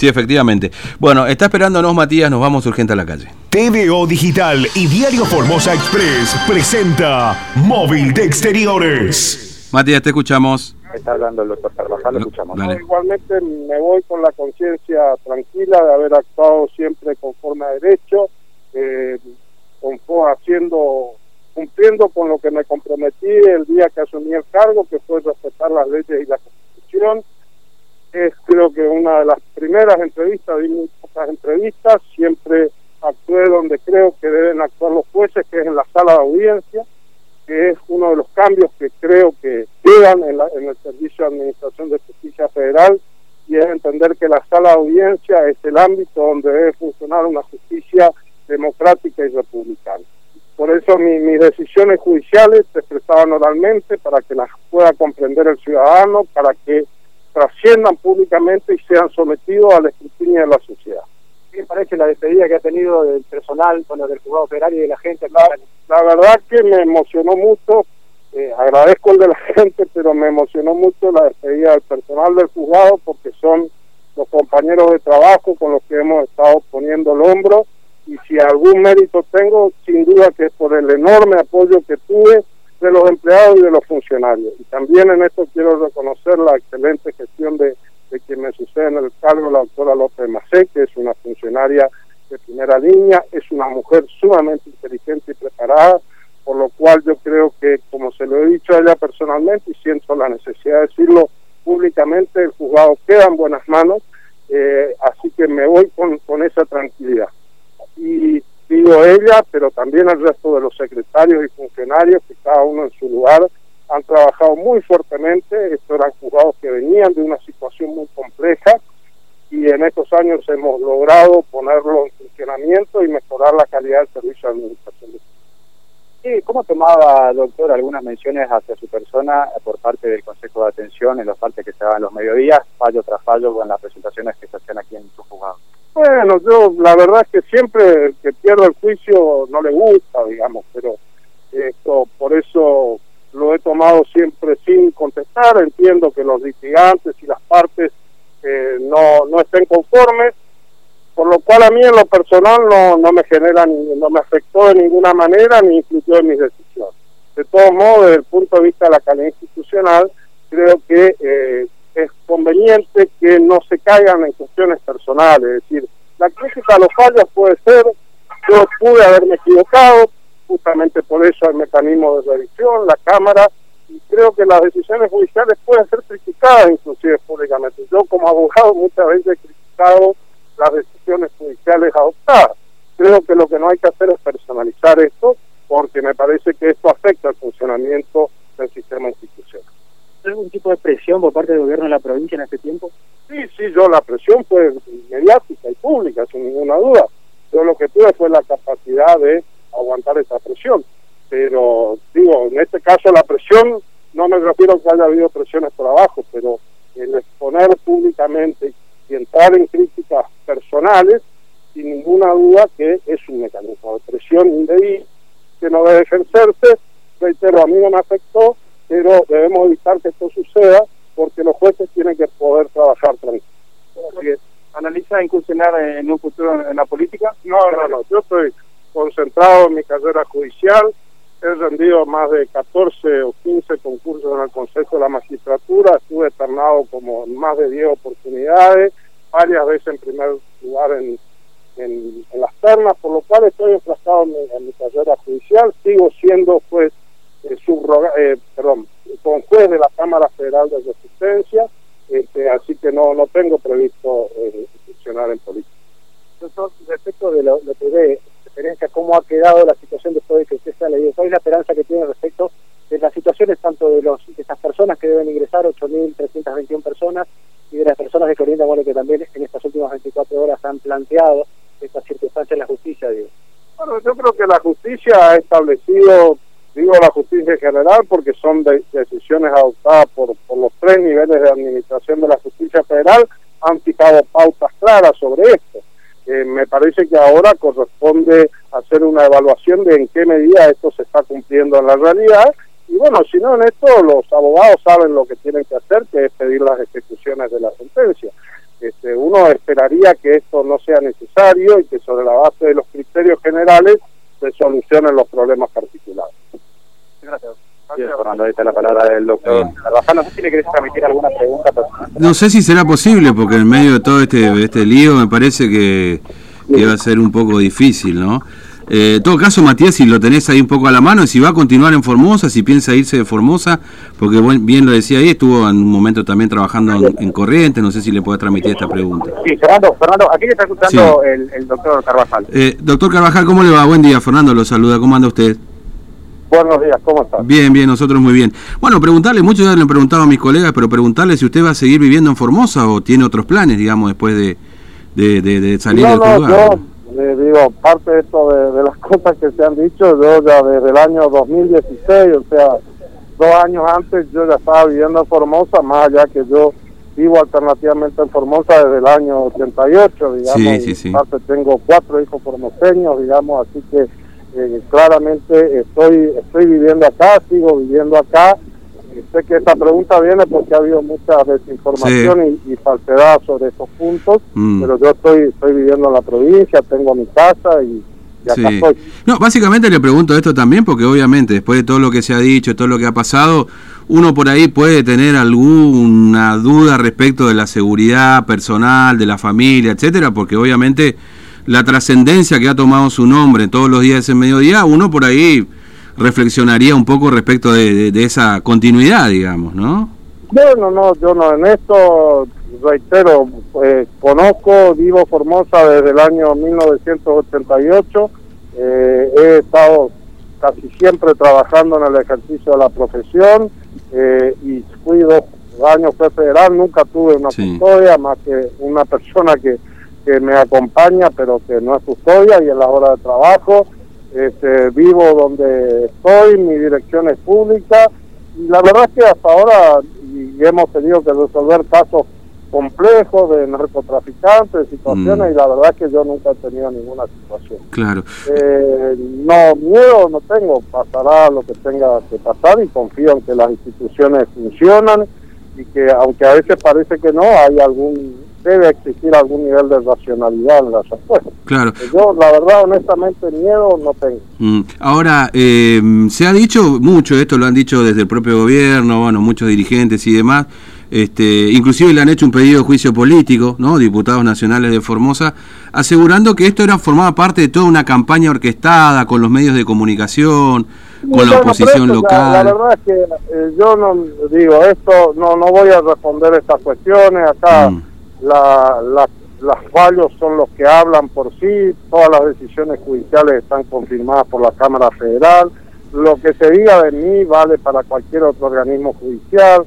Sí, efectivamente. Bueno, está esperándonos Matías, nos vamos urgente a la calle. TVO Digital y Diario Formosa Express presenta Móvil de Exteriores. Matías, te escuchamos. Está hablando el doctor Carvajal, lo escuchamos. Dale. Igualmente me voy con la conciencia tranquila de haber actuado siempre conforme a derecho, eh, con- haciendo, cumpliendo con lo que me comprometí el día que asumí el cargo, que fue respetar las leyes y la Constitución. Es creo que una de las primeras entrevistas, di muy pocas entrevistas, siempre actué donde creo que deben actuar los jueces, que es en la sala de audiencia que es uno de los cambios que creo que quedan en, la- en el Servicio de Administración de Justicia Federal y es entender que la sala de audiencia es el ámbito donde debe funcionar una justicia democrática y republicana. Por eso mi- mis decisiones judiciales se expresaban oralmente para que las pueda comprender el ciudadano, para que trasciendan públicamente y sean sometidos al escrutinio de la sociedad. ¿Qué parece la despedida que ha tenido del personal, bueno, del juzgado federal y de la gente? La, la verdad que me emocionó mucho, eh, agradezco el de la gente, pero me emocionó mucho la despedida del personal del juzgado porque son los compañeros de trabajo con los que hemos estado poniendo el hombro y si algún mérito tengo, sin duda que es por el enorme apoyo que tuve de los empleados y de los funcionarios. Y también en esto quiero reconocer la excelente gestión de, de quien me sucede en el cargo, la doctora López Macé, que es una funcionaria de primera línea, es una mujer sumamente inteligente y preparada, por lo cual yo creo que, como se lo he dicho a ella personalmente y siento la necesidad de decirlo públicamente, el juzgado queda en buenas manos, eh, así que me voy con, con esa tranquilidad. Y digo ella, pero también el resto de los secretarios y funcionarios, que cada uno en su lugar han trabajado muy fuertemente, estos eran juzgados que venían de una situación muy compleja, y en estos años hemos logrado ponerlo en funcionamiento y mejorar la calidad del servicio de administración. Sí, ¿Cómo tomaba, doctor, algunas menciones hacia su persona por parte del Consejo de Atención en los partes que se daban los mediodías, fallo tras fallo con las presentaciones que se hacían aquí en su juzgado? Bueno, yo la verdad es que siempre el que pierde el juicio no le gusta, digamos, pero esto por eso lo he tomado siempre sin contestar. Entiendo que los litigantes y las partes eh, no, no estén conformes, por lo cual a mí en lo personal no, no me genera, ni- no me afectó de ninguna manera ni influyó en mis decisiones. De todos modos, desde el punto de vista de la calidad institucional, creo que eh, es conveniente que no se caigan en cuestiones personales, es decir, la crítica a los fallos puede ser, yo pude haberme equivocado, justamente por eso el mecanismo de revisión, la Cámara, y creo que las decisiones judiciales pueden ser criticadas inclusive públicamente. Yo como abogado muchas veces he criticado las decisiones judiciales adoptadas. Creo que lo que no hay que hacer es personalizar esto, porque me parece que esto afecta al funcionamiento del sistema institucional. ¿Algún tipo de presión por parte del gobierno de la provincia en este tiempo? Sí, sí, yo la presión fue mediática y pública, sin ninguna duda. Yo lo que tuve fue la capacidad de aguantar esa presión. Pero, digo, en este caso la presión, no me refiero a que haya habido presiones por abajo, pero el exponer públicamente y entrar en críticas personales, sin ninguna duda que es un mecanismo de presión indebida que no debe ejercerse. Reitero, a mí no me afectó, pero debemos evitar que esto suceda porque los jueces tienen que poder trabajar tranquilos. ¿Analiza incursionar en un futuro en la política? No, no, no. Yo estoy concentrado en mi carrera judicial. He rendido más de 14 o 15 concursos en el Consejo de la Magistratura. Estuve ternado como en más de 10 oportunidades, varias veces en primer lugar en, en, en las ternas, por lo cual estoy enfrascado en mi, en mi carrera judicial. Sigo siendo juez eh, subroga- eh, de la Cámara Federal de Resistencia, este, así que no, no tengo previsto eh, incursionar en política. Doctor, respecto de lo, lo que ve, cómo ha quedado la situación después de que usted sea leído, ¿cuál es la esperanza que tiene respecto de las situaciones tanto de los de esas personas que deben ingresar, 8.321 personas, y de las personas de orientan, bueno, que también en estas últimas 24 horas han planteado estas circunstancias en la justicia, digo? Bueno, yo creo que la justicia ha establecido, digo la justicia en general, porque son de- decisiones adoptadas por, por los tres niveles de administración de la justicia federal, han fijado pautas claras sobre esto. Eh, me parece que ahora corresponde hacer una evaluación de en qué medida esto se está cumpliendo en la realidad. Y bueno, si no en esto, los abogados saben lo que tienen que hacer, que es pedir las ejecuciones de la sentencia. Este, uno esperaría que esto no sea necesario y que sobre la base de los criterios generales se solucionen los problemas particulares. Gracias. Fernando, ahí está la palabra del doctor No sé si le querés transmitir alguna pregunta. No sé si será posible, porque en medio de todo este, este lío me parece que, que va a ser un poco difícil, ¿no? Eh, en todo caso, Matías, si lo tenés ahí un poco a la mano, si va a continuar en Formosa, si piensa irse de Formosa, porque bien lo decía ahí, estuvo en un momento también trabajando en, Corriente, no sé si le puede transmitir esta pregunta. Sí, Fernando, Fernando aquí le está escuchando el, doctor Carvajal. Eh, doctor Carvajal, ¿cómo le va? Buen día, Fernando, lo saluda, ¿cómo anda usted? Buenos días, ¿cómo está? Bien, bien, nosotros muy bien. Bueno, preguntarle, muchos ya le han preguntado a mis colegas, pero preguntarle si usted va a seguir viviendo en Formosa o tiene otros planes, digamos, después de, de, salir del lugar digo, parte de esto de, las cosas que se han dicho, yo ya desde el año 2016, o sea, dos años antes yo ya estaba viviendo en Formosa, más allá que yo vivo alternativamente en Formosa desde el año 88, digamos, sí, sí, parte tengo cuatro hijos formoseños, digamos, así que eh, claramente estoy estoy viviendo acá, sigo viviendo acá, sé que esta pregunta viene porque ha habido mucha desinformación y, falsedad sobre estos puntos, mm. pero yo estoy, estoy viviendo en la provincia, tengo mi casa y, acá estoy. No, básicamente le pregunto esto también porque obviamente después de todo lo que se ha dicho, todo lo que ha pasado, uno por ahí puede tener alguna duda respecto de la seguridad personal, de la familia, etcétera, porque obviamente la trascendencia que ha tomado su nombre todos los días en mediodía, uno por ahí reflexionaría un poco respecto de, esa continuidad, digamos, ¿no? No, no, no, yo no, en esto reitero, pues, conozco, vivo Formosa desde el año 1988, eh, he estado casi siempre trabajando en el ejercicio de la profesión eh, y fui dos años fue federal, nunca tuve una custodia más que una persona que, que me acompaña pero que no es custodia y en la hora de trabajo este, vivo donde estoy, mi dirección es pública y la verdad es que hasta ahora y hemos tenido que resolver casos complejos de narcotraficantes, situaciones mm. y la verdad es que yo nunca he tenido ninguna situación. Claro. Eh, no, miedo no tengo, pasará lo que tenga que pasar y confío en que las instituciones funcionan y que aunque a veces parece que no, hay algún debe existir algún nivel de racionalidad en las respuestas. Claro. Yo, la verdad, honestamente, miedo no tengo. Mm. Ahora, eh, se ha dicho mucho, esto lo han dicho desde el propio gobierno, bueno, muchos dirigentes y demás, este, inclusive le han hecho un pedido de juicio político, ¿no? diputados nacionales de Formosa, asegurando que esto era formaba parte de toda una campaña orquestada con los medios de comunicación, con la oposición local. La, verdad es que eh, yo no digo esto, no no voy a responder estas cuestiones acá. Mm la, las fallos son los que hablan por sí, todas las decisiones judiciales están confirmadas por la Cámara Federal, lo que se diga de mí vale para cualquier otro organismo judicial.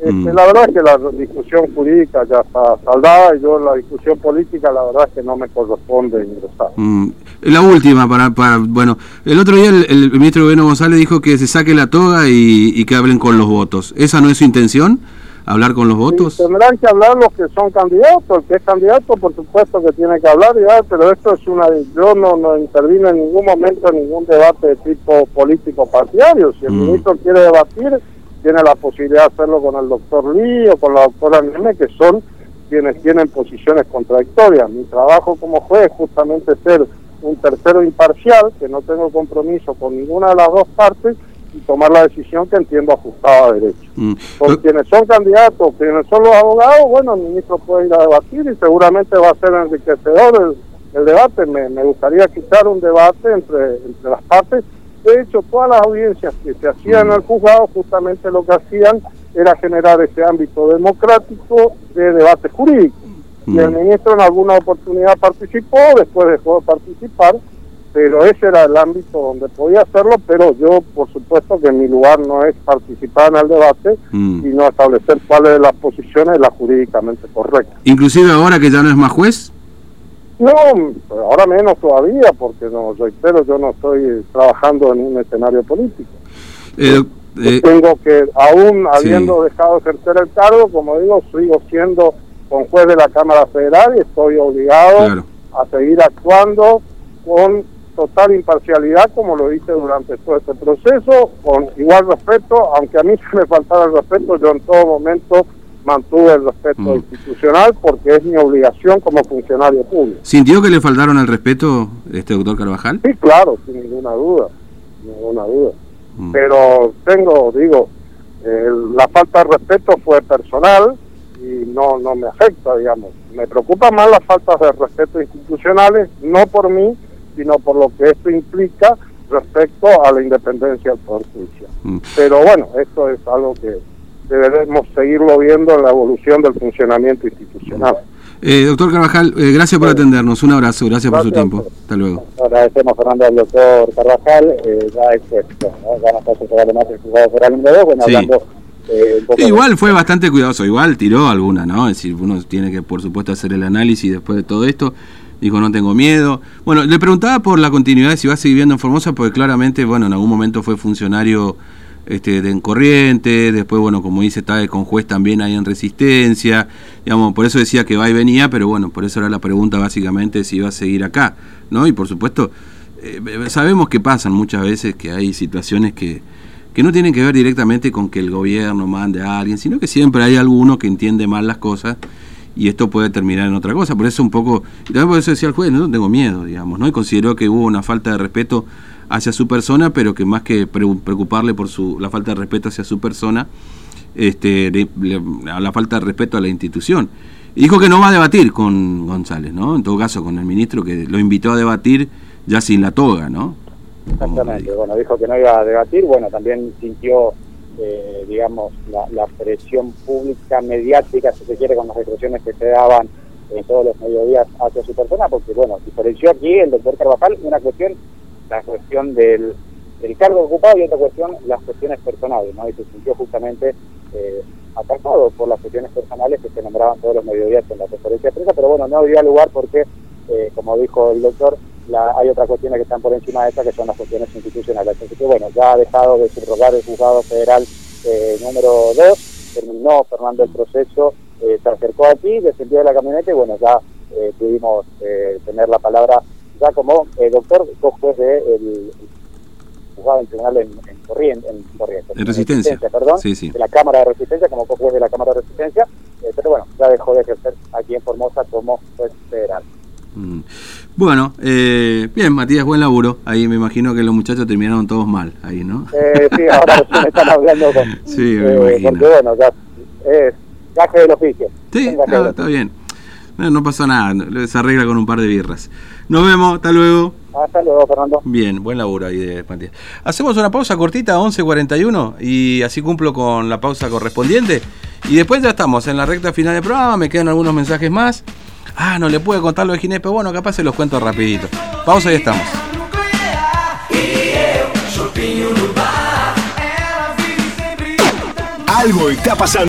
Este, mm. La verdad es que la discusión jurídica ya está saldada y yo en la discusión política la verdad es que no me corresponde ingresar. Mm. La última, para, para bueno, el otro día el, ministro Gobierno González dijo que se saque la toga y, y que hablen con los votos. ¿Esa no es su intención? Hablar con los votos? tendrán que hablar los que son candidatos, el que es candidato por supuesto que tiene que hablar, ya, pero esto es una... Yo no, no intervino en ningún momento en ningún debate de tipo político partidario, si el mm. ministro quiere debatir, tiene la posibilidad de hacerlo con el doctor Lee o con la doctora Neme, que son quienes tienen posiciones contradictorias. Mi trabajo como juez es justamente ser un tercero imparcial, que no tengo compromiso con ninguna de las dos partes, y tomar la decisión que entiendo ajustada a derecho. Mm. Por quienes son candidatos, quienes son los abogados, bueno, el ministro puede ir a debatir y seguramente va a ser enriquecedor el, debate. Me, gustaría quitar un debate entre, entre las partes. De hecho, todas las audiencias que se hacían en el juzgado justamente lo que hacían era generar ese ámbito democrático de debate jurídico. Y el mm. ministro en alguna oportunidad participó, después dejó de participar, pero ese era el ámbito donde podía hacerlo, pero yo por supuesto que mi lugar no es participar en el debate, mm. sino establecer cuáles de las posiciones la jurídicamente correcta. ¿Inclusive ahora que ya no es más juez? No, ahora menos todavía, porque no reitero, yo no estoy trabajando en un escenario político. Eh, eh, tengo que, aún habiendo dejado de ejercer el cargo, como digo, sigo siendo con juez de la Cámara Federal y estoy obligado a seguir actuando con total imparcialidad como lo hice durante todo este proceso, con igual respeto, aunque a mí se me faltara el respeto, yo en todo momento mantuve el respeto Mm. institucional porque es mi obligación como funcionario público. ¿Sintió que le faltaron el respeto, este doctor Carvajal? Sí, claro, sin ninguna duda, sin ninguna duda. Mm. Pero tengo, digo, eh, la falta de respeto fue personal y no, no me afecta, digamos. Me preocupa más las faltas de respeto institucionales, no por mí, sino por lo que esto implica respecto a la independencia del Poder Judicial. Mm. Pero bueno, esto es algo que deberemos seguirlo viendo en la evolución del funcionamiento institucional. Eh, doctor Carvajal, eh, gracias por atendernos. Un abrazo, gracias por su Gracias. tiempo. Hasta luego. Agradecemos, Fernando, al doctor Carvajal, eh, ya ¿no? ya no está separado más el juzgado federal número 2, bueno, Sí. hablando eh, Sí, de- igual fue bastante cuidadoso, igual tiró alguna, ¿no? Es decir, uno tiene que, por supuesto, hacer el análisis después de todo esto. Dijo, no tengo miedo. Bueno, le preguntaba por la continuidad, de si va a seguir viviendo en Formosa, porque claramente, bueno, en algún momento fue funcionario este, de en Corriente, después, bueno, como dice, está con juez también ahí en Resistencia, digamos, por eso decía que va y venía, pero bueno, por eso era la pregunta básicamente si iba a seguir acá, ¿no? Y por supuesto, eh, sabemos que pasan muchas veces que hay situaciones que, que no tienen que ver directamente con que el gobierno mande a alguien, sino que siempre hay alguno que entiende mal las cosas y esto puede terminar en otra cosa. Por eso un poco, y también por eso decía el juez, no tengo miedo, digamos, ¿no? Y consideró que hubo una falta de respeto hacia su persona, pero que más que pre- preocuparle por su la falta de respeto hacia su persona, este, le- la falta de respeto a la institución. Y dijo que no va a debatir con González, ¿no? En todo caso, con el ministro que lo invitó a debatir ya sin la toga, ¿no? Exactamente, bueno, dijo que no iba a debatir, bueno, también sintió, eh, digamos, la, la presión pública, mediática, si se quiere, con las expresiones que se daban en todos los mediodías hacia su persona, porque, bueno, diferenció aquí el doctor Carvajal una cuestión, la cuestión del, del cargo ocupado y otra cuestión, las cuestiones personales, ¿no? Y se sintió justamente eh, atacado por las cuestiones personales que se nombraban todos los mediodías en la conferencia de prensa, pero bueno, no dio lugar porque, eh, como dijo el doctor, la, hay otras cuestiones que están por encima de estas que son las cuestiones institucionales. Así que bueno, ya ha dejado de subrogar el juzgado federal eh, número 2, terminó Fernando el proceso, eh, se acercó aquí, descendió de la camioneta y bueno, ya eh, pudimos eh, tener la palabra ya como eh, doctor, sos juez de el, juzgado en tribunal en, en Corriente, en, Corriente, En Resistencia. perdón, Sí, sí. de la Cámara de Resistencia, como juez de la Cámara de Resistencia, pero bueno, ya dejó de ejercer aquí en Formosa como juez federal. Mm. Bueno, eh, bien, Matías, buen laburo. Ahí me imagino que los muchachos terminaron todos mal, ahí, ¿no? Eh, sí, ahora recién están hablando con... Sí, me eh, imagino. porque bueno, ya es gaje del oficio. Sí, no, está bien. No, no pasó nada, se arregla con un par de birras. Nos vemos, hasta luego. Hasta luego, Fernando. Bien, buen laburo ahí de Matías. Hacemos una pausa cortita, 11.41, y así cumplo con la pausa correspondiente. Y después ya estamos en la recta final del programa, me quedan algunos mensajes más. Ah, no le pude contar lo de Ginés, pero bueno, capaz se los cuento rapidito. Pausa y estamos. Algo está pasando.